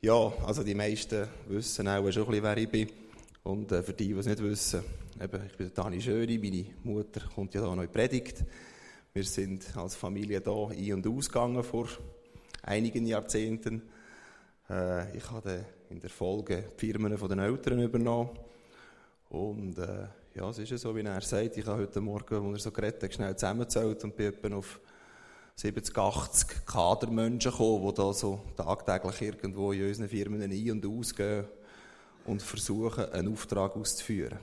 Ja, also die meisten wissen auch schon ein bisschen, wer ich bin. Und äh, für die, die es nicht wissen, eben, ich bin Dani Schöri, meine Mutter kommt ja da noch in Predigt. Wir sind als Familie da ein- und ausgegangen vor einigen Jahrzehnten. Äh, ich habe in der Folge die Firmen von den Eltern übernommen. Und äh, ja, es ist ja so, wie er sagt, ich habe heute Morgen, als er so geredet schnell zusammengezählt und bin etwa auf 70, 80 Kadermenschen gekommen, die da so tagtäglich irgendwo in unseren Firmen ein- und ausgehen und versuchen, einen Auftrag auszuführen.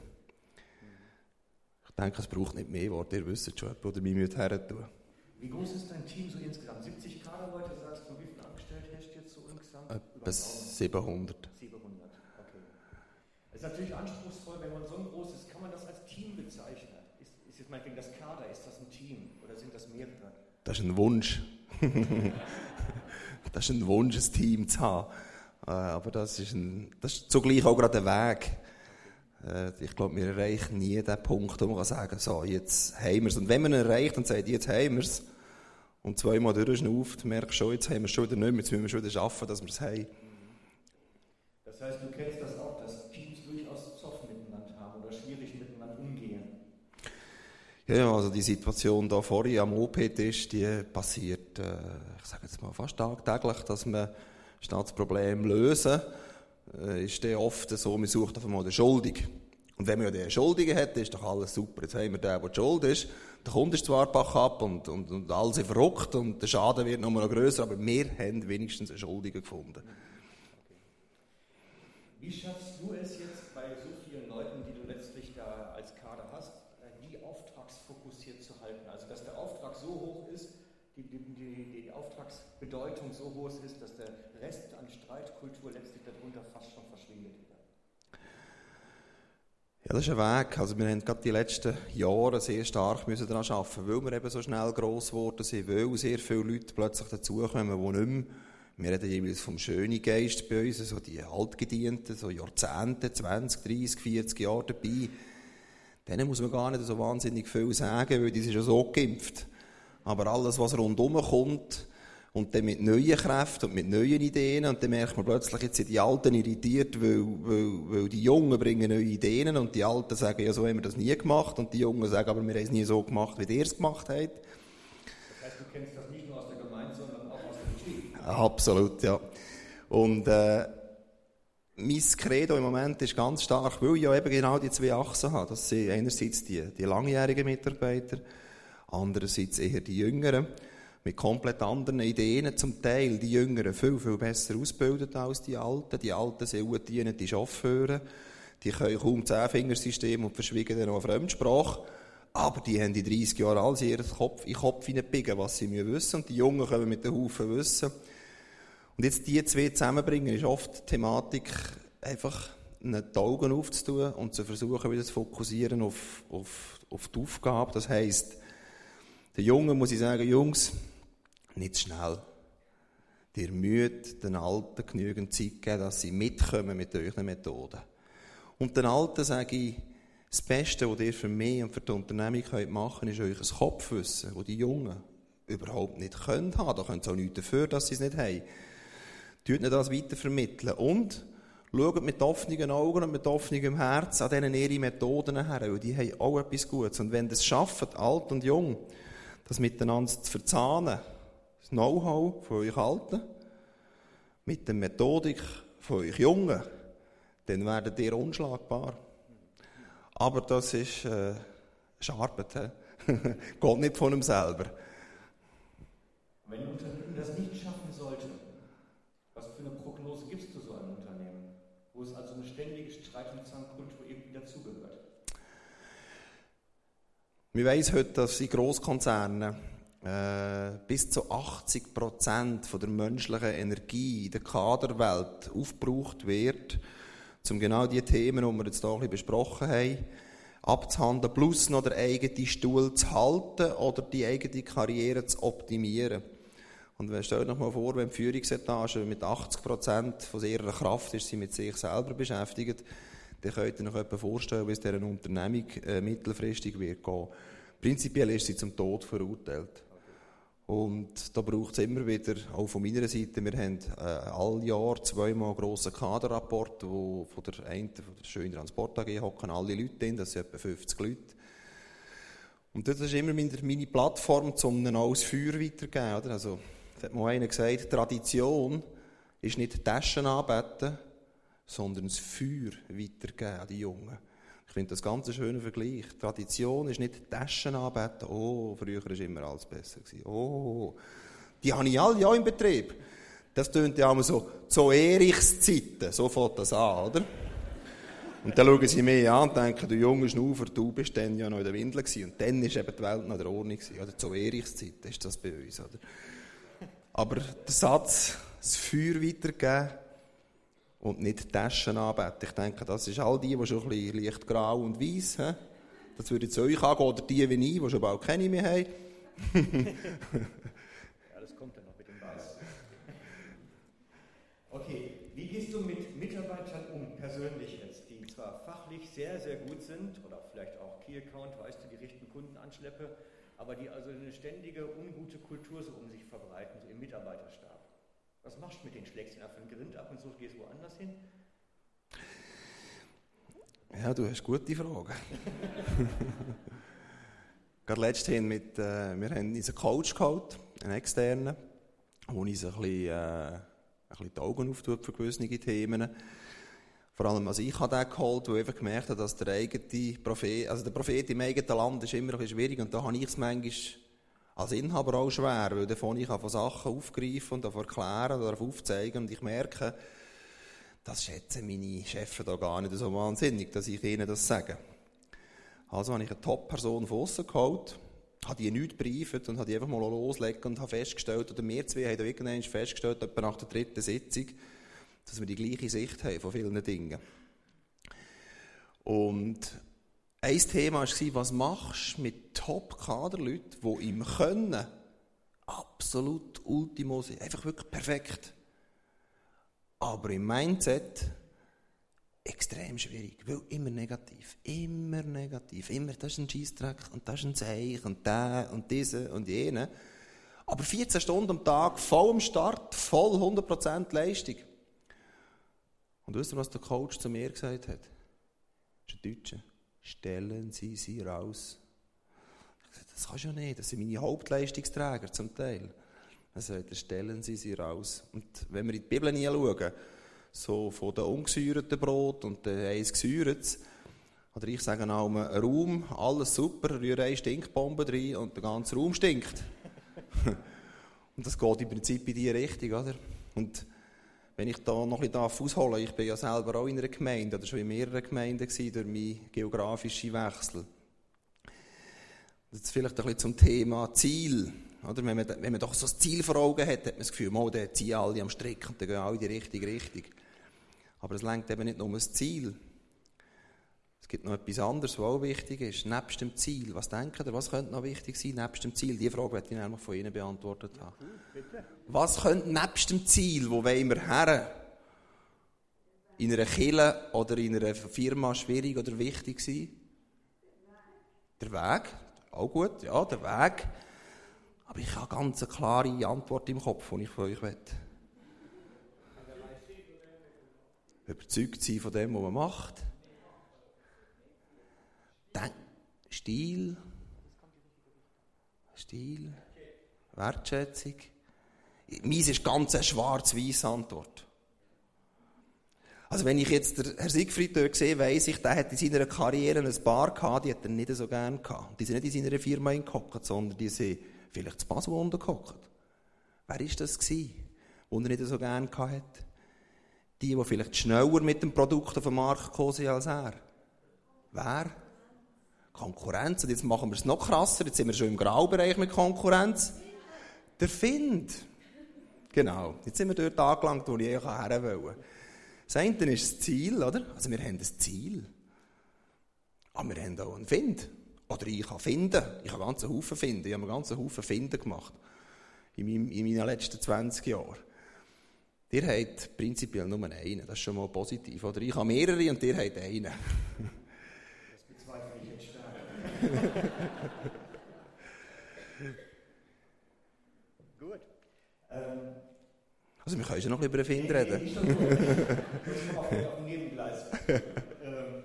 Ich denke, es braucht nicht mehr Worte, ihr wisst schon, oder mich mit her tun. Wie groß ist dein Team so insgesamt? 70 Kaderleute, sagst du, wie viele Angestellte hast du jetzt so insgesamt? Etwa 700. 700, okay. Es ist natürlich anspruchsvoll, wenn man so ein großes, kann man das als Team bezeichnen? Ist, ist jetzt meinetwegen das Kader, ist das ein Team oder sind das mehrere? Das ist ein Wunsch. das ist ein Wunsch, ein Team zu haben. Äh, Aber das ist, ein, das ist zugleich auch gerade ein Weg. Äh, Ich glaube, wir erreichen nie den Punkt, wo man kann sagen so, jetzt haben wir es. Und wenn man ihn erreicht und sagt, jetzt haben wir es, und zweimal durchschnauft, merkst du schon, jetzt haben wir es schon wieder nicht mehr, jetzt müssen wir schon wieder schaffen, dass wir es haben. Das heißt, du kennst das auch, dass Teams durchaus Zoff miteinander haben oder schwierig miteinander umgehen. Ja, also die Situation da vorhin am OP-Tisch, die passiert, äh, ich sage jetzt mal fast tagtäglich, dass man statt das Problem lösen, äh, ist dann oft so, man sucht einfach mal den Schuldigen. Und wenn man ja den Schuldigen hat, ist doch alles super. Jetzt haben wir den, der die schuld ist. Der Kunde ist zwar Bach ab und, und, und alle sind verrückt und der Schaden wird noch mal noch grösser, aber wir haben wenigstens einen Schuldigen gefunden. Wie schaffst du es jetzt bei so vielen Leuten, die du letztlich da als Kader hast, auftragsfokussiert zu halten? Also, dass der Auftrag so hoch ist, die, die, die, die Auftragsbedeutung so hoch ist, dass der Rest an Streitkultur letztlich darunter fast schon verschwindet. Ja, das ist ein Weg. Also wir haben gerade die letzten Jahre sehr stark müssen daran arbeiten, weil wir eben so schnell gross geworden sind, weil sehr viele Leute plötzlich dazukommen, die nicht mehr, wir reden jeweils vom schönen Geist bei uns, so die Altgedienten, so Jahrzehnte, 20, 30, 40 Jahre dabei. Denen muss man gar nicht so wahnsinnig viel sagen, weil die sind schon so geimpft. Aber alles, was rundherum kommt, und dann mit neuen Kräften und mit neuen Ideen. Und dann merkt man plötzlich, jetzt sind die Alten irritiert, weil, weil, weil die Jungen bringen neue Ideen und die Alten sagen, ja, so haben wir das nie gemacht. Und die Jungen sagen, aber wir haben es nie so gemacht, wie ihr es gemacht habt. Das heißt, du kennst das nicht nur aus der Gemeinde, sondern auch aus dem Team. Absolut, ja. Und äh, mein Credo im Moment ist ganz stark, weil ich ja eben genau die zwei Achsen habe. Das sind einerseits die, die langjährigen Mitarbeiter, andererseits eher die Jüngeren, mit komplett anderen Ideen, zum Teil die Jüngeren viel, viel besser ausgebildet als die Alten. Die Alten sind dienen die Chauffeure, die können kaum Zehnfingersystem und verschwiegen dann noch eine Fremdsprache. Aber die haben in 30 Jahren alles ihren Kopf, in den Kopf hineingebiegen, was sie müssen wissen. Und die Jungen kommen mit den Haufen Wissen. Und jetzt die zwei zusammenbringen, ist oft die Thematik, einfach die Augen aufzutun und zu versuchen, wieder zu fokussieren auf, auf, auf die Aufgabe. Das heisst, den Jungen muss ich sagen, Jungs, nicht schnell. Ihr müsst den Alten genügend Zeit geben, dass sie mitkommen mit euren Methoden. Und den Alten sage ich, das Beste, was ihr für mich und für die Unternehmung könnt machen könnt, ist euch ein Kopfwissen, das die Jungen überhaupt nicht können haben. Da können sie auch nichts dafür, dass sie es nicht haben. Tut ihnen das weitervermitteln. Und schaut mit offenen Augen und mit offenem Herz an denen ihre Methoden her, weil die haben auch etwas Gutes. Und wenn das schaffen, alt und jung, das miteinander zu verzahnen, das Know-how von euch Alten, mit der Methodik von euch Jungen, dann werdet ihr unschlagbar. Aber das ist, äh, ist Arbeit. Geht nicht von ihm selber. Wenn Unternehmen das nicht schaffen sollte, was für eine Prognose gibst du so einem Unternehmen, wo es also eine ständige Streit- und Zankkultur irgendwie dazugehört? Wir wissen heute, dass in Grosskonzernen äh, bis zu 80 Prozent der menschlichen Energie in der Kaderwelt aufgebraucht wird, um genau die Themen, die wir jetzt hier besprochen haben, abzuhandeln, plus noch den eigenen Stuhl zu halten oder die eigene Karriere zu optimieren. Und wenn, stellt euch mal vor, wenn die Führungsetage mit 80 Prozent von ihrer Kraft ist, sie mit sich selber beschäftigt, dann könnt ihr euch etwa vorstellen, wie es dieser Unternehmung äh, mittelfristig wird gehen. Prinzipiell ist sie zum Tod verurteilt. Und da braucht es immer wieder, auch von meiner Seite, wir haben äh, all Jahr zweimal grossen Kaderrapport, wo von der einen, von der schönen Transport AG hocken alle Leute drin, das sind etwa 50 Leute. Und das ist immer meine Plattform, um ein neues Feuer weiterzugeben. Oder? Also, hat mal einer gesagt, Tradition ist nicht Taschen anbeten, sondern das Feuer weitergeben an die Jungen. Ich finde das ganz ein schöner Vergleich. Tradition ist nicht Taschen anbeten. Oh, früher war immer alles besser. Oh, die habe ich alle ja im Betrieb. Das tönt ja immer so, zu Erichszeiten. So fängt das an, oder? Und dann schauen sie mich an und denken, du junge Schnaufer, du bist dann ja noch in der Windel gewesen. Und dann war eben die Welt noch in der Ordnung gewesen. Oder zu Erichszeiten ist das bei uns, oder? Aber der Satz, das Feuer weitergeben, und nicht Taschen anbeten. Ich denke, das ist all die, die schon ein bisschen leicht grau und weiß haben. Das würde zu euch angehen, oder die wie ich, die schon bald keine mehr haben. ja, das kommt dann noch mit dem Weiß. Okay, wie gehst du mit Mitarbeitern um, persönlich jetzt, die zwar fachlich sehr, sehr gut sind, oder vielleicht auch Key Account, weißt du, die richten Kunden anschleppe, aber die also eine ständige, ungute Kultur so um sich verbreiten, so im Mitarbeiterstab? Was machst du mit den Schlägst du einfach einen Grind ab und so gehst woanders hin? Ja, du hast gute Fragen. Gerade letzthin mit, äh, wir haben unseren Coach geholt, einen externen, der uns ein bisschen, äh, ein bisschen die Augen auftut für gewisse Themen. Vor allem, also ich habe den geholt, der einfach gemerkt hat, dass der eigene Prophet, also der Prophet im eigenen Land ist immer bisschen schwierig und da habe ich es manchmal als Inhaber auch schwer, weil davon ich von Sachen aufgreifen und erklären oder aufzeigen und ich merke, das schätzen meine Chefs da gar nicht so wahnsinnig, dass ich ihnen das sage. Also habe ich eine Top-Person von außen geholt, habe die nichts briefet und habe die einfach mal loslegen und habe festgestellt, oder wir zwei haben da irgendwann festgestellt, etwa nach der dritten Sitzung, dass wir die gleiche Sicht haben von vielen Dingen. Und ein Thema war, was machst du mit Top-Kaderleuten, die im Können absolut Ultimo sind, einfach wirklich perfekt. Aber im Mindset extrem schwierig, weil immer negativ, immer negativ, immer das ist ein Scheissdreck und das ist ein Zeich und der und diese und jene. Aber 14 Stunden am Tag, voll am Start, voll 100% Leistung. Und wisst ihr, was der Coach zu mir gesagt hat? Das ist ein Deutscher stellen Sie sie raus. Das kannst du ja nicht, das sind meine Hauptleistungsträger zum Teil. Dann sagt er, stellen Sie sie raus. Und wenn wir in die Bibel schauen, so von den ungesäuerten Brot und den eins gesäuertes, oder ich sage auch mal, Raum, alles super, rühre eine Stinkbombe rein und der ganze Raum stinkt. und das geht im Prinzip in diese Richtung, oder? Und wenn ich da noch ein bisschen ausholen darf, ich bin ja selber auch in einer Gemeinde oder schon in mehreren Gemeinden gewesen, durch meinen geografischen Wechsel. Jetzt vielleicht ein bisschen zum Thema Ziel. Oder? Wenn, man, wenn man doch so ein Ziel vor Augen hat, hat man das Gefühl, oh, der ziehen alle am Strick und dann gehen alle die richtige Richtung. Aber es lenkt eben nicht nur das Ziel. Gibt noch etwas anderes, was auch wichtig ist, nebst dem Ziel. Was denken ihr, was könnte noch wichtig sein, nebst dem Ziel? Die Frage werde ich nämlich von Ihnen beantwortet haben. Was könnte nebst dem Ziel, wo wollen wir her? In einer Kille oder in einer Firma schwierig oder wichtig sein? Der Weg. Auch gut, ja, der Weg. Aber ich habe ganz eine klare Antwort im Kopf, die ich von euch will. Überzeugt sein von dem, was man macht. Denk Stil. Stil. Wertschätzung. Meins ist ganz eine schwarz-weiß Antwort. Also wenn ich jetzt den Herr Siegfried dort sehe, weiss ich, der hat in seiner Karriere ein Bar gehabt, die hat er nicht so gerne gehabt. Die sind nicht in seiner Firma gehockt, sondern die sind vielleicht zu Basel untergehockt. Wer war das gewesen, wo er nicht so gerne gehabt hat? Die, die vielleicht schneller mit dem Produkt auf den Markt gekommen sind als er. Wer? Konkurrenz. Und jetzt machen wir es noch krasser. Jetzt sind wir schon im Graubereich mit Konkurrenz. Der Find. Genau. Jetzt sind wir dort angelangt, wo ich her wollte. Das eine ist das Ziel, oder? Also wir haben ein Ziel. Aber wir haben auch einen Find. Oder ich kann finden. Ich habe einen ganzen Haufen finden. Ich habe einen ganzen Haufen finden gemacht. In, meinem, in meinen letzten 20 Jahren. Ihr habt prinzipiell nur einen. Das ist schon mal positiv. Oder ich habe mehrere und ihr habt einen. Das bezweifle ich jetzt stark. Gut. Ähm, also wir können schon noch über den Find reden. Dem Nebengleis. ähm,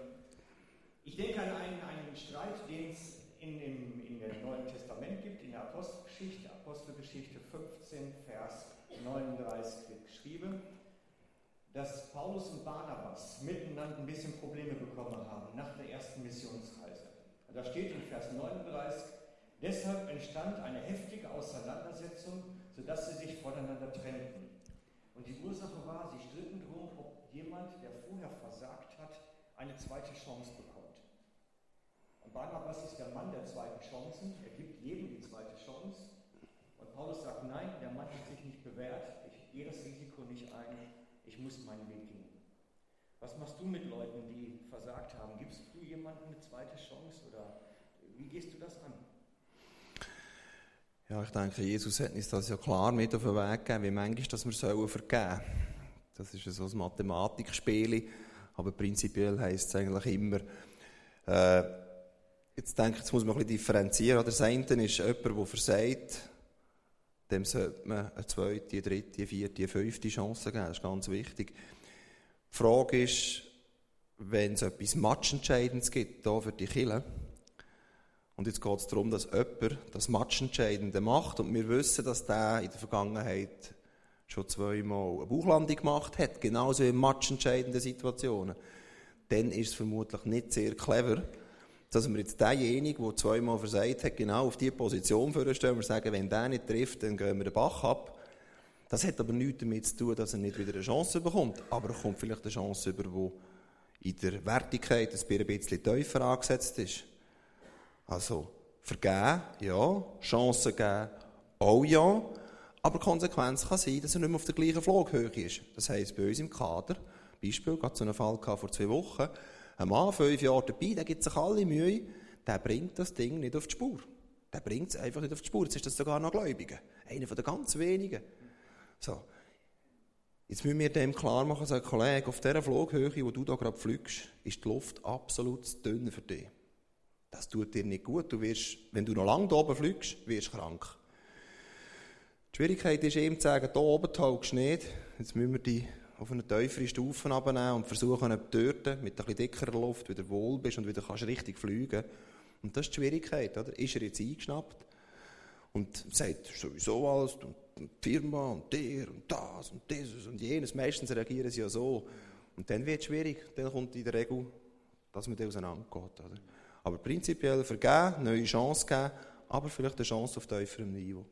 ich denke an einen, einen Streit, den es in, in, in dem Neuen Testament gibt, in der Apostelgeschichte, Apostelgeschichte 15, Vers 39 wird geschrieben, dass Paulus und Barnabas miteinander ein bisschen Probleme bekommen haben nach der ersten Missionsreise. Da steht in Vers 39, deshalb entstand eine heftige Auseinandersetzung, sodass sie sich voneinander trennten. Und die Ursache war, sie stritten darum, ob jemand, der vorher versagt hat, eine zweite Chance bekommt. Und Barnabas ist der Mann der zweiten Chancen. Er gibt jedem die zweite Chance. Und Paulus sagt, nein, der Mann hat sich nicht bewährt. Ich gehe das Risiko nicht ein. Ich muss meinen Weg gehen. Was machst du mit Leuten, die versagt haben? Gibst du jemandem eine zweite Chance oder wie gehst du das an? Ja, ich denke, Jesus hat uns das ja klar mit auf den Weg gegeben, wie manchmal, dass wir sollen vergeben Das ist so ein Mathematikspiel, aber prinzipiell heisst es eigentlich immer, äh, jetzt denke ich, jetzt muss man ein bisschen differenzieren. Das eine ist jemand, der versagt, dem sollte man eine zweite, dritte, vierte, fünfte Chance geben. Das ist ganz wichtig. Die Frage ist, wenn es etwas Matchentscheidendes gibt, hier für die Kille, und jetzt geht es darum, dass jemand das Matchentscheidende macht. Und wir wissen, dass der in der Vergangenheit schon zweimal eine Bauchlandung gemacht hat, genauso in matchentscheidenden Situationen. Dann ist es vermutlich nicht sehr clever, dass wir jetzt denjenigen, der zweimal versagt hat, genau auf diese Position vorstellen und sagen, wenn der nicht trifft, dann gehen wir den Bach ab. Das hat aber nichts damit zu tun, dass er nicht wieder eine Chance bekommt. Aber er kommt vielleicht eine Chance über, die in der Wertigkeit ein bisschen tiefer angesetzt ist. Also, vergeben, ja. Chancen geben, auch ja. Aber die Konsequenz kann sein, dass er nicht mehr auf der gleichen Flughöhe ist. Das heisst, bei uns im Kader, Beispiel, gerade so einen Fall vor zwei Wochen, ein Mann, fünf Jahre dabei, der gibt sich alle Mühe, der bringt das Ding nicht auf die Spur. Der bringt es einfach nicht auf die Spur. Jetzt ist das sogar noch Gläubiger. Einer von den ganz wenigen. So. Jetzt müssen wir dem klar machen, sagen, Kollege, auf dieser Flughöhe, wo du da gerade fliegst, ist die Luft absolut zu dünn für dich. Das tut dir nicht gut. Du wirst, wenn du noch lange da oben fliegst, wirst krank. Die Schwierigkeit ist ihm zu sagen, da oben taugst du nicht. Jetzt müssen wir die auf eine tiefere Stufe abnehmen und versuchen, ob du dort mit ein bisschen dickerer Luft wieder wohl bist und wieder kannst richtig fliegen. Und das ist die Schwierigkeit, oder? Ist er jetzt eingeschnappt und sagt sowieso alles die Firma und der und das und dieses und jenes. Meistens reagieren sie ja so. Und dann wird es schwierig. Dann kommt in der Regel, dass man dann auseinandergeht, oder? Aber prinzipiell vergeben, neue Chance geben, aber vielleicht eine Chance auf tieferem Niveau.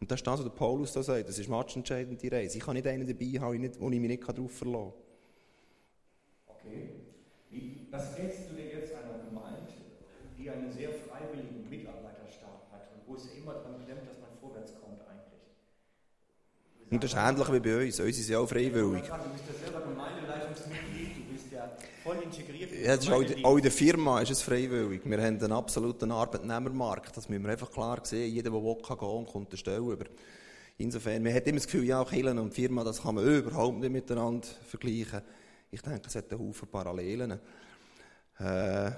Und das ist das, was der Paulus da sagt. Das ist matchentscheidend, die Reise. Ich kann nicht einen dabei haben, wo ich mich nicht darauf verlassen kann. Okay. Wie, was hältst du denn jetzt einer Gemeinde, die einen sehr freiwilligen Mitarbeiterstab hat und wo es immer daran klemmt, dass man vorwärts kommt eigentlich? Und das ist ähnlich wie bei uns. Uns ist ja auch freiwillig. Ja, du bist ja selber Gemeindeleitungsmitglied, du bist ja voll integriert. Ja, das ist auch, auch, in der Firma ist es freiwillig. Wir haben einen absoluten Arbeitnehmermarkt. Das müssen wir einfach klar sehen. Jeder, der will, kann gehen und kommt eine Stelle über. Insofern, man hat immer das Gefühl, ja, Kirchen und Firma, das kann man überhaupt nicht miteinander vergleichen. Ich denke, es hat einen Haufen Parallelen. Äh,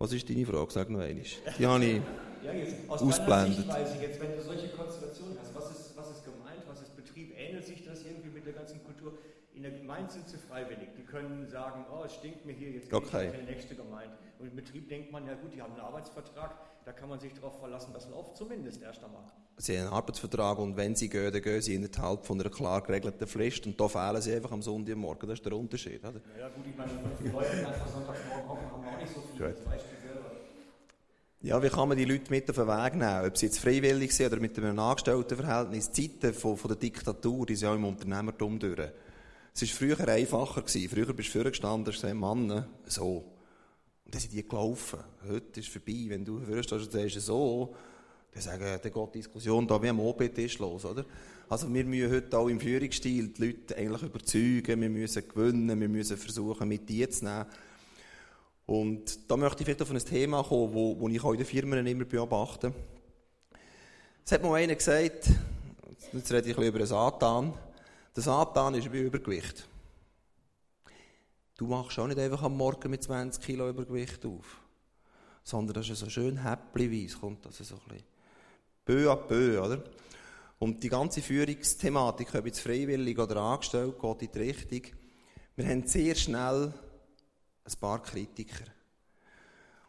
was ist deine Frage? Sag noch einmal. Die habe ich ja, jetzt, aus ausblendet. Sichtweise jetzt, wenn du solche Konstellationen hast, was ist, was ist gemeint, was ist Betrieb? Ähnelt sich das irgendwie mit der ganzen Kultur? In der Gemeinde sind sie freiwillig. Die können sagen, oh, es stinkt mir hier, jetzt okay. gehe ich in die nächste Gemeinde. Und im Betrieb denkt man, ja gut, die haben einen Arbeitsvertrag, da kann man sich darauf verlassen, das läuft zumindest erst einmal. Sie haben einen Arbeitsvertrag und wenn sie gehen, dann gehen sie innerhalb von einer klar geregelten Frist und da fehlen sie einfach am Sonntagmorgen. Das ist der Unterschied. Oder? Ja gut, ich meine, die Leute einfach Sonntagsmorgen kommen, haben wir auch nicht so viel. Du selber. Ja, wie kann man die Leute mit auf den Weg nehmen? Ob sie jetzt freiwillig sind oder mit einem Angestelltenverhältnis. Die Zeiten von, von der Diktatur, die sind ja im Unternehmertum durch. Es war früher einfacher. Gewesen. Früher bist du vorgestanden und gesagt, Mann, so. Und dann sind die gelaufen. Heute ist es vorbei. Wenn du vorstehst und sagst, so, dann sagen, dann geht die Diskussion da wie am OB-Tisch los, oder? Also wir müssen heute auch im Führungsstil die Leute eigentlich überzeugen, wir müssen gewinnen, wir müssen versuchen, mit dir zu nehmen. Und da möchte ich vielleicht auf ein Thema kommen, wo, wo ich auch in den Firmen immer beobachte. Es hat mal einer gesagt, jetzt rede ich ein bisschen über den Satan, der Satan ist bei Übergewicht. Du machst auch nicht einfach am Morgen mit 20 Kilo Übergewicht auf. Sondern das ist so schön häppchenweise, kommt das so ein bisschen. Peu à peu, oder? Und die ganze Führungsthematik, ob jetzt freiwillig oder angestellt, geht in die Richtung, wir haben sehr schnell ein paar Kritiker.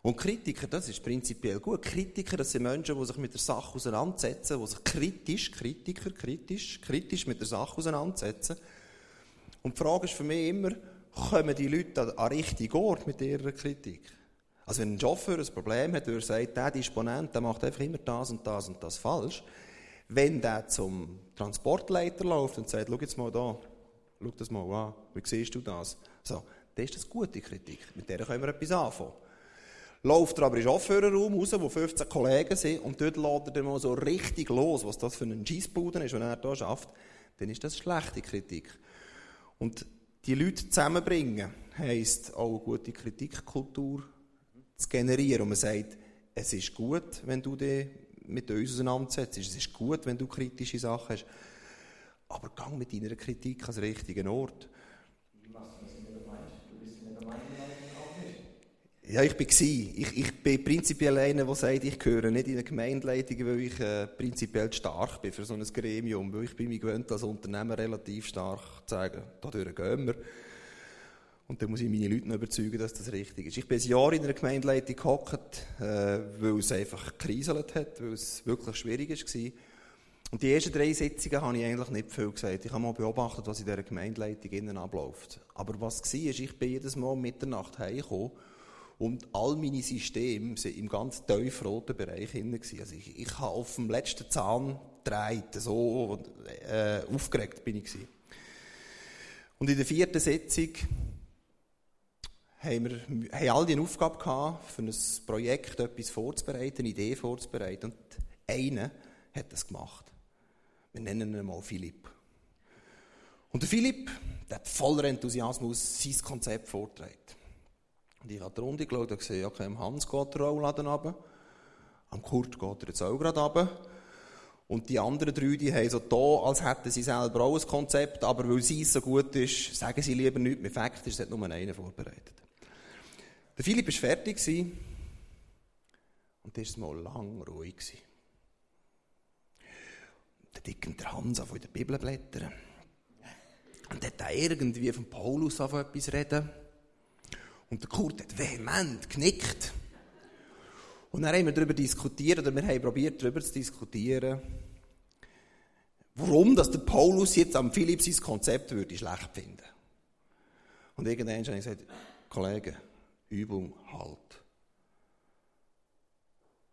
Und Kritiker, das ist prinzipiell gut. Kritiker, das sind Menschen, die sich mit der Sache auseinandersetzen, die sich kritisch, Kritiker, kritisch, kritisch mit der Sache auseinandersetzen. Und die Frage ist für mich immer, kommen die Leute an, den richtigen Ort mit ihrer Kritik? Also wenn ein Chauffeur ein Problem hat, der sagt, der Disponent, der macht einfach immer das und das und das falsch. Wenn der zum Transportleiter läuft und sagt, schau jetzt mal da, schau das mal an, wie siehst du das? So, dann ist das gute Kritik. Mit der können wir etwas anfangen. Läuft er aber in den Chauffeurraum raus, wo 15 Kollegen sind, und dort lädt er mal so richtig los, was das für ein Scheissbuden ist, wenn er da schafft, dann ist das schlechte Kritik. Und die Leute zusammenbringen, heisst auch eine gute Kritikkultur zu generieren. Und man sagt, es ist gut, wenn du dich mit uns auseinandersetzt. Es ist gut, wenn du kritische Sachen hast. Aber gang mit deiner Kritik an den richtigen Ort. Ja, ich war. Ich, ich bin prinzipiell einer, der sagt, ich gehöre nicht in eine Gemeindeleitung, weil ich äh, prinzipiell stark bin für so ein Gremium. Weil ich bin mir gewöhnt, als Unternehmer relativ stark zu sagen, da gehen wir. Und dann muss ich meine Leute überzeugen, dass das richtig ist. Ich bin ein Jahr in einer Gemeindeleitung gehockt, äh, weil es einfach gekriselt hat, weil es wirklich schwierig war. Und die ersten drei Sitzungen habe ich eigentlich nicht viel gesagt. Ich habe mal beobachtet, was in dieser Gemeindeleitung innen abläuft. Aber was war, ich bin jedes Mal um Mitternacht heimgekommen und all meine Systeme waren im ganz tiefroten Bereich hinein. Also ich, ich habe auf dem letzten Zahn gedreht, so äh, aufgeregt bin ich. Gewesen. Und in der vierten Sitzung haben wir haben alle eine Aufgabe gehabt, für ein Projekt etwas vorzubereiten, eine Idee vorzubereiten. Und einer hat das gemacht. Wir nennen ihn mal Philipp. Und der Philipp, der hat voller Enthusiasmus sein Konzept vorgetragen. Und ich habe die Runde geschaut und gesehen, okay, Hans geht der Rollladen runter, am Kurt geht er jetzt auch gerade runter. Und die anderen drei, die haben so da, als hätten sie selber auch ein Konzept, aber weil sie so gut ist, sagen sie lieber nichts. Mit Fakt ist, es hat nur einen vorbereitet. Der Philipp war fertig und dann war mal lang ruhig. Der Dick der Hans von der Bibel blättern. Und dann hat er irgendwie von Paulus auf etwas reden. Und der Kurt hat vehement genickt. Und dann haben wir darüber diskutiert, oder wir haben probiert, darüber zu diskutieren, warum dass der Paulus jetzt am Philipp sein Konzept würde schlecht finden. Und irgendwann habe ich gesagt, Kollege, Übung halt.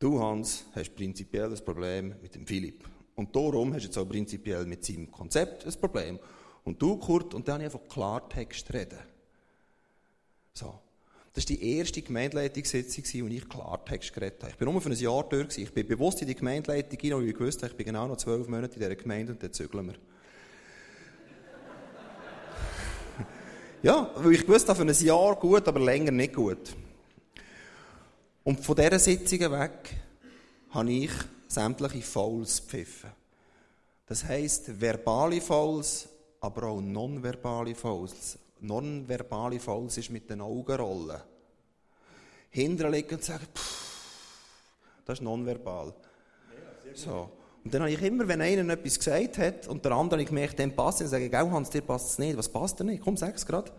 Du, Hans, hast prinzipiell ein Problem mit dem Philipp. Und darum hast du jetzt auch prinzipiell mit seinem Konzept ein Problem. Und du, Kurt, und dann habe ich einfach Klartext reden. So. Das war die erste Gemeindeleitungssitzung, wo ich Klartext geredet habe. Ich bin nur für ein Jahr dort. Ich bin bewusst in die Gemeindeleitung hinein, weil ich wusste, ich bin genau noch zwölf Monate in dieser Gemeinde und dann zügeln wir. ja, weil ich wusste, für ein Jahr gut, aber länger nicht gut. Und von dieser Sitzung weg habe ich sämtliche Fouls pfiffen. Das heisst, verbale Fouls, aber auch nonverbale Fouls nonverbale Falls ist mit den Augenrollen. Hinterlegen und sagen, das ist nonverbal. so. Und dann habe ich immer, wenn einer etwas gesagt hat und der andere ich gemerkt, dem passt es, sage ich, Hans, dir passt es nicht. Was passt dir nicht? Komm, sag es gerade.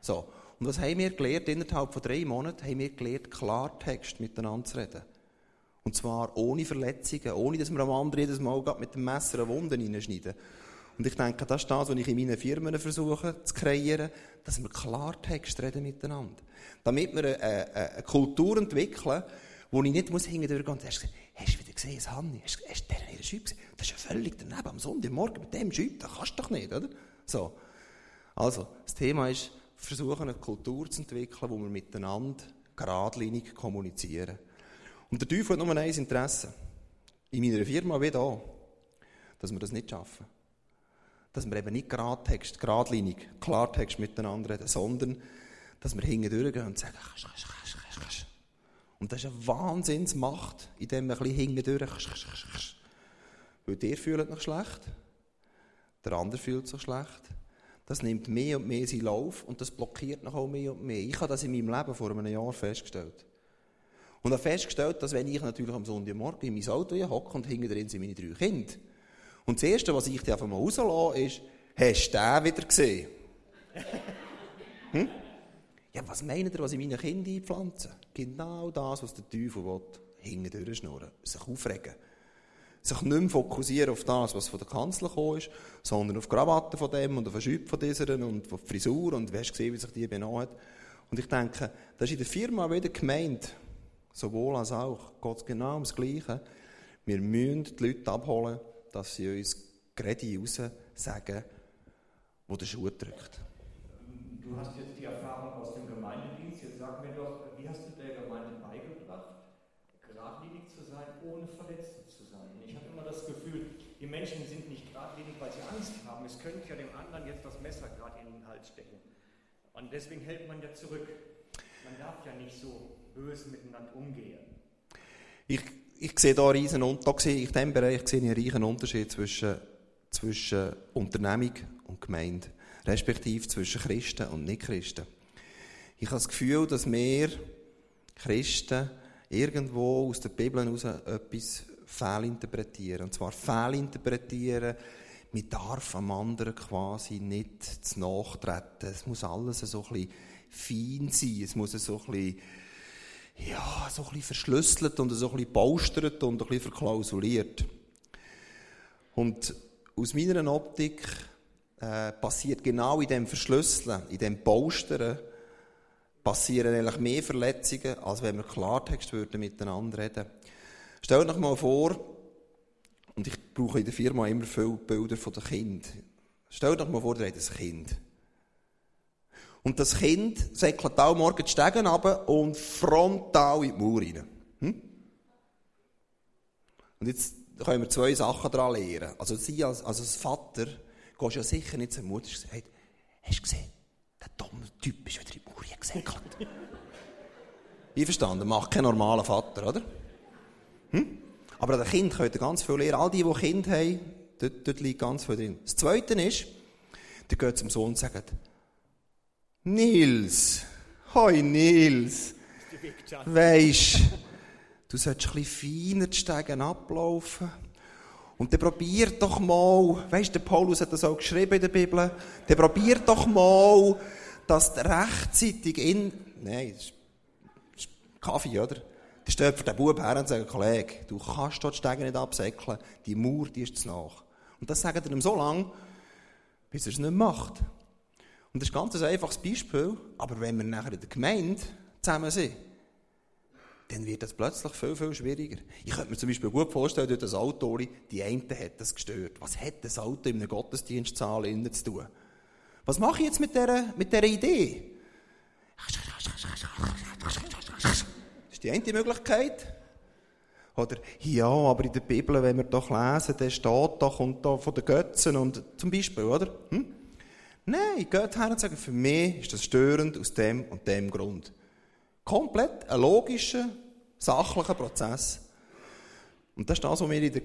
So. Und was haben wir gelernt? Innerhalb von drei Monaten haben wir gelernt, Klartext miteinander zu reden. Und zwar ohne Verletzungen, ohne dass wir am anderen jedes Mal mit dem Messer eine Wunde reinschneiden. Und ich denke, das ist das, was ich in meinen Firmen versuche zu kreieren, dass wir Klartext reden miteinander. Damit wir eine, eine, eine Kultur entwickeln, wo ich nicht muss hingehen und hast, hast du wieder gesehen, Hanni, hast, hast du den ihren Schüb gesehen? Das ist ja völlig daneben, am Sonntagmorgen mit dem Schüb, das kannst du doch nicht, oder? So. Also, das Thema ist, versuchen eine Kultur zu entwickeln, wo wir miteinander geradlinig kommunizieren. Und der Teufel hat nur ein Interesse. In meiner Firma wie da, dass wir das nicht schaffen dass wir eben nicht Gradtext, geradlinig, Klartext miteinander reden, sondern dass wir hinten durchgehen und sagen, kasch, kasch, kasch, kasch, kasch. Und das ist eine Wahnsinnsmacht, indem wir ein bisschen hinten kasch, kasch, kasch, kasch. Weil der fühlt noch schlecht, der andere fühlt sich schlecht. Das nimmt mehr und mehr seinen Lauf und das blockiert noch auch mehr und mehr. Ich habe das in meinem Leben vor einem Jahr festgestellt. Und habe festgestellt, dass wenn ich natürlich am Sonntagmorgen in mein Auto hocke und hinten drin sind meine drei Kinder, Und das Erste, was ich dir einfach mal rauslasse, ist, hast du den wieder gesehen? hm? Ja, was meint ihr, was ich meinen Kindern einpflanze? Genau das, was der Teufel will. Hinten durchschnurren, sich aufregen. Sich nicht mehr fokussieren auf das, was von der Kanzler gekommen ist, sondern auf die Krawatte von dem und auf den Schüpp von dieser und auf die Frisur und du hast gesehen, wie sich die benommen hat. Und ich denke, das ist in der Firma wieder gemeint, sowohl als auch, geht genau ums Gleiche. Wir müssen die Leute abholen, dass sie uns gerade raus sagen, wo der Schuh drückt. Du hast jetzt die Erfahrung aus dem Gemeindedienst. Jetzt sag mir doch, wie hast du der Gemeinde beigebracht, geradlinig zu sein, ohne Verletzte zu sein? Und ich habe immer das Gefühl, die Menschen sind nicht geradlinig, weil sie Angst haben. Es könnte ja dem anderen jetzt das Messer gerade in den Hals stecken. Und deswegen hält man ja zurück. Man darf ja nicht so böse miteinander umgehen. Ich, ich sehe da riesen Unterschied. In diesem Bereich sehe ich einen riesen Unterschied zwischen, zwischen Unternehmung und Gemeinde. Respektive zwischen Christen und Nicht-Christen. Ich habe das Gefühl, dass wir Christen irgendwo aus der Bibel heraus etwas fehlinterpretieren. Und zwar fehlinterpretieren, man darf am anderen quasi nicht zu nachtreten. Es muss alles so ein bisschen fein sein. Es muss so ein bisschen, ja, so ein bisschen verschlüsselt und so ein bisschen baustert und ein bisschen verklausuliert. Und aus meiner Optik äh, passiert genau in dem Verschlüsseln, in dem Baustern, passieren eigentlich mehr Verletzungen, als wenn wir Klartext würden miteinander reden. Stellt euch mal vor, und ich brauche in der Firma immer viele Bilder von den Kindern. Stellt euch mal vor, ihr habt ein Kind. Und das Kind säckelt auch morgen die Stegen runter und frontal in die Mauer rein. Hm? Und jetzt können wir zwei Sachen daran lernen. Also sie als, als Vater gehst ja sicher nicht zur Mutter und hey, hast du gesehen, der dumme Typ ist wieder in die Mauer gesäckelt. Einverstanden, macht kein normaler Vater, oder? Hm? Aber an den Kind könnt ihr ganz viel lernen. All die, die Kinder haben, dort, dort liegt ganz viel drin. Das Zweite ist, der geht zum Sohn und sagt, Nils, hoi Nils, weisst, du solltest ein bisschen feiner die Stegen ablaufen. Und dann probier doch mal, weisst, der Paulus hat das auch geschrieben in der Bibel, dann probier doch mal, dass du rechtzeitig in, nein, das ist Kaffee, oder? Dann steht für den Bub her und sagt, Kollege, du kannst dort die Stege nicht absäckeln, die Mauer, die ist zu nach. Und das sagt er ihm so lange, bis er es nicht macht. Und das ist ganz ein einfaches Beispiel, aber wenn wir nachher in der Gemeinde zusammen sind, dann wird das plötzlich viel, viel schwieriger. Ich könnte mir zum Beispiel gut vorstellen, durch das Auto, die eine hat das gestört. Was hat das Auto in einem Gottesdienstsaal innen zu tun? Was mache ich jetzt mit dieser, mit dieser Idee? Das ist die eine Möglichkeit. Oder, ja, aber in der Bibel, wenn wir doch lesen, dann steht doch und da von den Götzen und zum Beispiel, oder? Hm? Nein, geht her und sagt, für mich ist das störend aus dem und dem Grund. Komplett ein logischer, sachlicher Prozess. Und das ist das, was wir in der,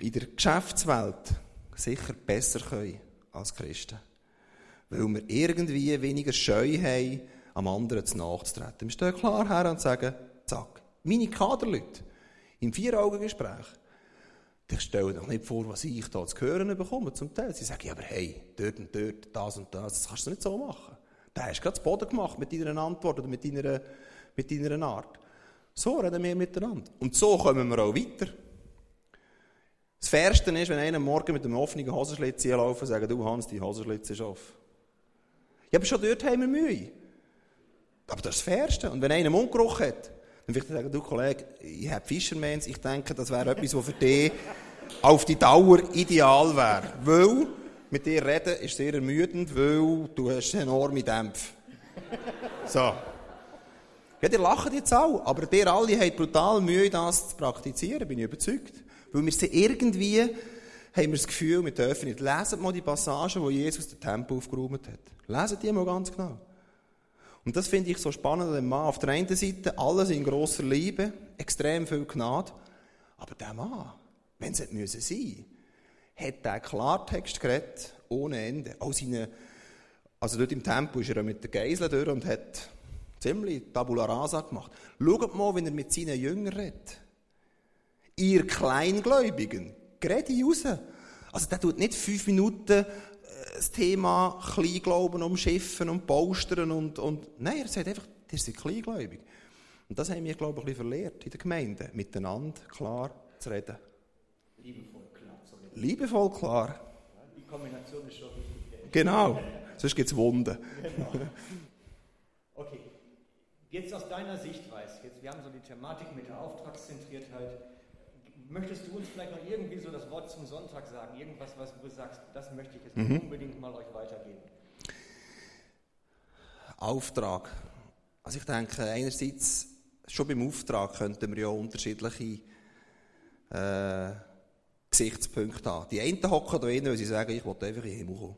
in der Geschäftswelt sicher besser können als Christen. Weil wir irgendwie weniger Scheu haben, am anderen zu nachzutreten. Wir stehen klar her und sagen, zack, meine Kaderleute, im Vier-Augen-Gespräch, ich stelle doch nicht vor, was ich da zu hören bekomme zum Teil. Sie sagen, ja, aber hey, dort und dort, das und das, das kannst du nicht so machen. Da hast du gerade Boden gemacht mit deiner Antwort oder mit deiner, mit deiner Art. So reden wir miteinander. Und so kommen wir auch weiter. Das Fairste ist, wenn einer morgen mit einem offenen Hosenschlitz hier laufen und sagt, du Hans, die Hosenschlitz ist offen. Ja, aber schon dort haben wir Mühe. Aber das ist das Fairste. Und wenn einer Mundgeruch hat, dann vielleicht sagen, du Kollege, ich habe Fishermans, ich denke, das wäre etwas, was für dich auf die Dauer ideal wäre. Weil mit dir reden ist sehr ermüdend, weil du hast enorme Dämpfe. So. Ja, die lachen jetzt auch, aber ihr alle habt brutal Mühe, das zu praktizieren, bin ich überzeugt. Weil wir sind irgendwie, haben wir das Gefühl, wir dürfen nicht. Leset mal die Passagen, wo Jesus den Tempel aufgeräumt hat. Leset die mal ganz genau. Und das finde ich so spannend an dem Mann. Auf der einen Seite alles in grosser Liebe, extrem viel Gnade. Aber der Mann, wenn es hätte müssen sein, hat der Klartext geredet, ohne Ende. All seine, also dort im Tempel ist er mit der Geisel durch und hat ziemlich Tabula Rasa gemacht. Schaut mal, wenn er mit seinen Jüngern redet. Ihr Kleingläubigen, gerade raus. Also der tut nicht fünf Minuten das Thema Kleinglauben umschiffen und postern und, und nein, er sagt einfach, ihr seid kleingläubig. Und das haben wir, glaube ich, ein bisschen verlehrt in der Gemeinde, miteinander klar zu reden. Liebevoll klar zu reden. Liebevoll klar. Ja, die Kombination ist schon richtig. Genau, sonst gibt es Wunden. Genau. Okay, jetzt aus deiner Sichtweise, jetzt, wir haben so die Thematik mit der Auftragszentriertheit. Möchtest du uns vielleicht noch irgendwie so das Wort zum Sonntag sagen? Irgendwas, was du sagst, das möchte ich jetzt Mhm. unbedingt mal euch weitergeben. Auftrag. Also ich denke, einerseits, schon beim Auftrag könnten wir ja unterschiedliche äh, Gesichtspunkte haben. Die einen hocken da rein, weil sie sagen, ich will einfach in den Himmel kommen.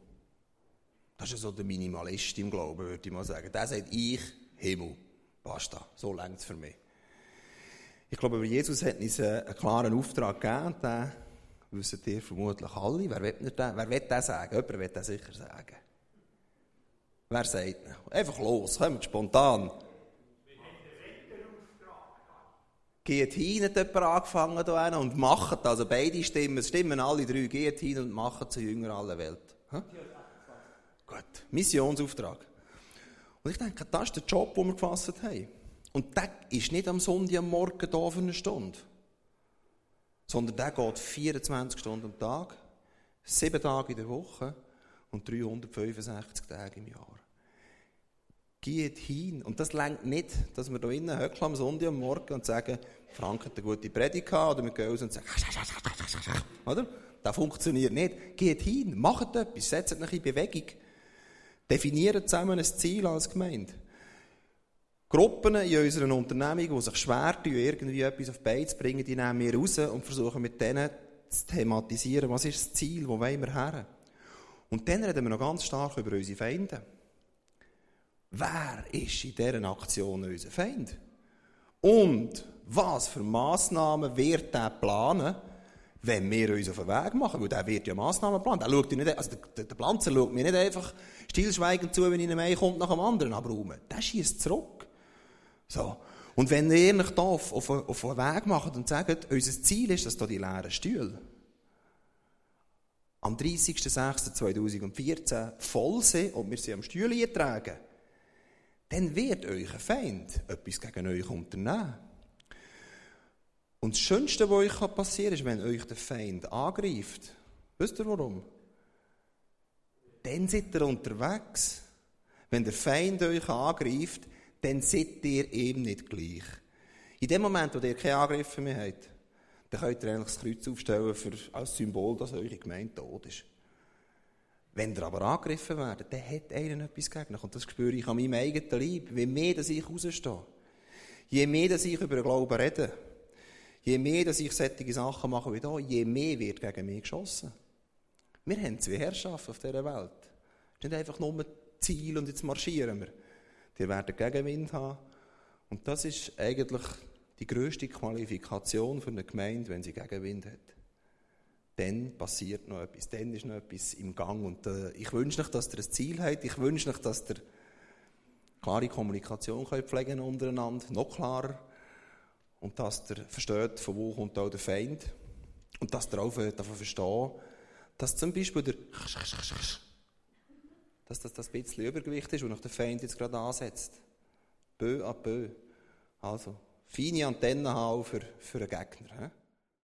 Das ist ja so der Minimalist im Glauben, würde ich mal sagen. Der sagt, ich, Himmel. Basta. So längt es für mich. Ich glaube, Jesus hat uns einen klaren Auftrag gegeben, den wissen ihr vermutlich alle. Wer will, den, wer will sagen? Jemand will den sicher sagen. Wer sagt ihn? Einfach los, kommt spontan. Geht hin, hat jemand angefangen hinten und macht, also beide Stimmen, stimmen alle drei, geht hin und macht zu Jünger aller Welt. Hä? Gut, Missionsauftrag. Und ich denke, das ist der Job, den wir gefasst haben. Und der ist nicht am Sonntag am Morgen da für eine Stunde, sondern der geht 24 Stunden am Tag, sieben Tage in der Woche und 365 Tage im Jahr. Geht hin. Und das längt nicht, dass wir hier innen höckeln am Sonntag am Morgen und sagen, Frank hat eine gute Predigt oder wir gehen raus und sagen, oder? Das funktioniert nicht. Geht hin, macht etwas, setzt euch in Bewegung. Definiert zusammen ein Ziel als Gemeinde. Gruppen in unseren Unternehmungen, die sich schwer tun, irgendwie etwas auf die zu bringen, die nehmen wir raus und versuchen mit denen zu thematisieren, was ist das Ziel, wo wollen wir her. Und dann reden wir noch ganz stark über unsere Feinde. Wer ist in dieser Aktion unser Feind? Und was für Massnahmen wird der planen, wenn wir uns auf den Weg machen? Weil der wird ja Massnahmen planen. Der, schaut nicht, also der, der Planzer schaut mir nicht einfach stillschweigend zu, wenn in einem kommt nach dem anderen abraumen. Der schießt zurück. So. Und wenn ihr ehrlich da auf, auf, auf einen Weg macht und sagt, unser Ziel ist, dass da die leeren Stühle am 30.06.2014 voll sind und wir sie am Stühle tragen, dann wird euch ein Feind etwas gegen euch unternehmen. Und das Schönste, was euch passieren kann, ist, wenn euch der Feind angreift. Wisst ihr warum? Dann seid ihr unterwegs. Wenn der Feind euch angreift, dann seid ihr ihm nicht gleich. In dem Moment, wo ihr keine Angriffe mehr habt, dann könnt ihr eigentlich das Kreuz aufstellen für, als Symbol, dass eure Gemeinde tot ist. Wenn ihr aber angegriffen werdet, dann hat einer etwas gegen euch. Und das spüre ich an meinem eigenen Leib. Je mehr dass ich rausstehe, je mehr dass ich über den Glauben rede, je mehr dass ich solche Sachen mache wie hier, je mehr wird gegen mich geschossen. Wir haben zwei Herrschaften auf dieser Welt. Es ist nicht einfach nur Ziel und jetzt marschieren wir. Die werden Gegenwind haben. Und das ist eigentlich die grösste Qualifikation für eine Gemeinde, wenn sie Gegenwind hat. Dann passiert noch etwas, dann ist noch etwas im Gang. Und äh, ich wünsche euch, dass ihr ein Ziel habt. Ich wünsche euch, dass ihr klare Kommunikation könnt pflegen untereinander, noch klarer. Und dass ihr versteht, von wo kommt auch der Feind. Und dass ihr auch davon versteht, dass zum Beispiel der dass das das bisschen Übergewicht ist, und der Feind jetzt gerade ansetzt. Bö an Bö. Also, feine Antennen haben für, für einen Gegner. He?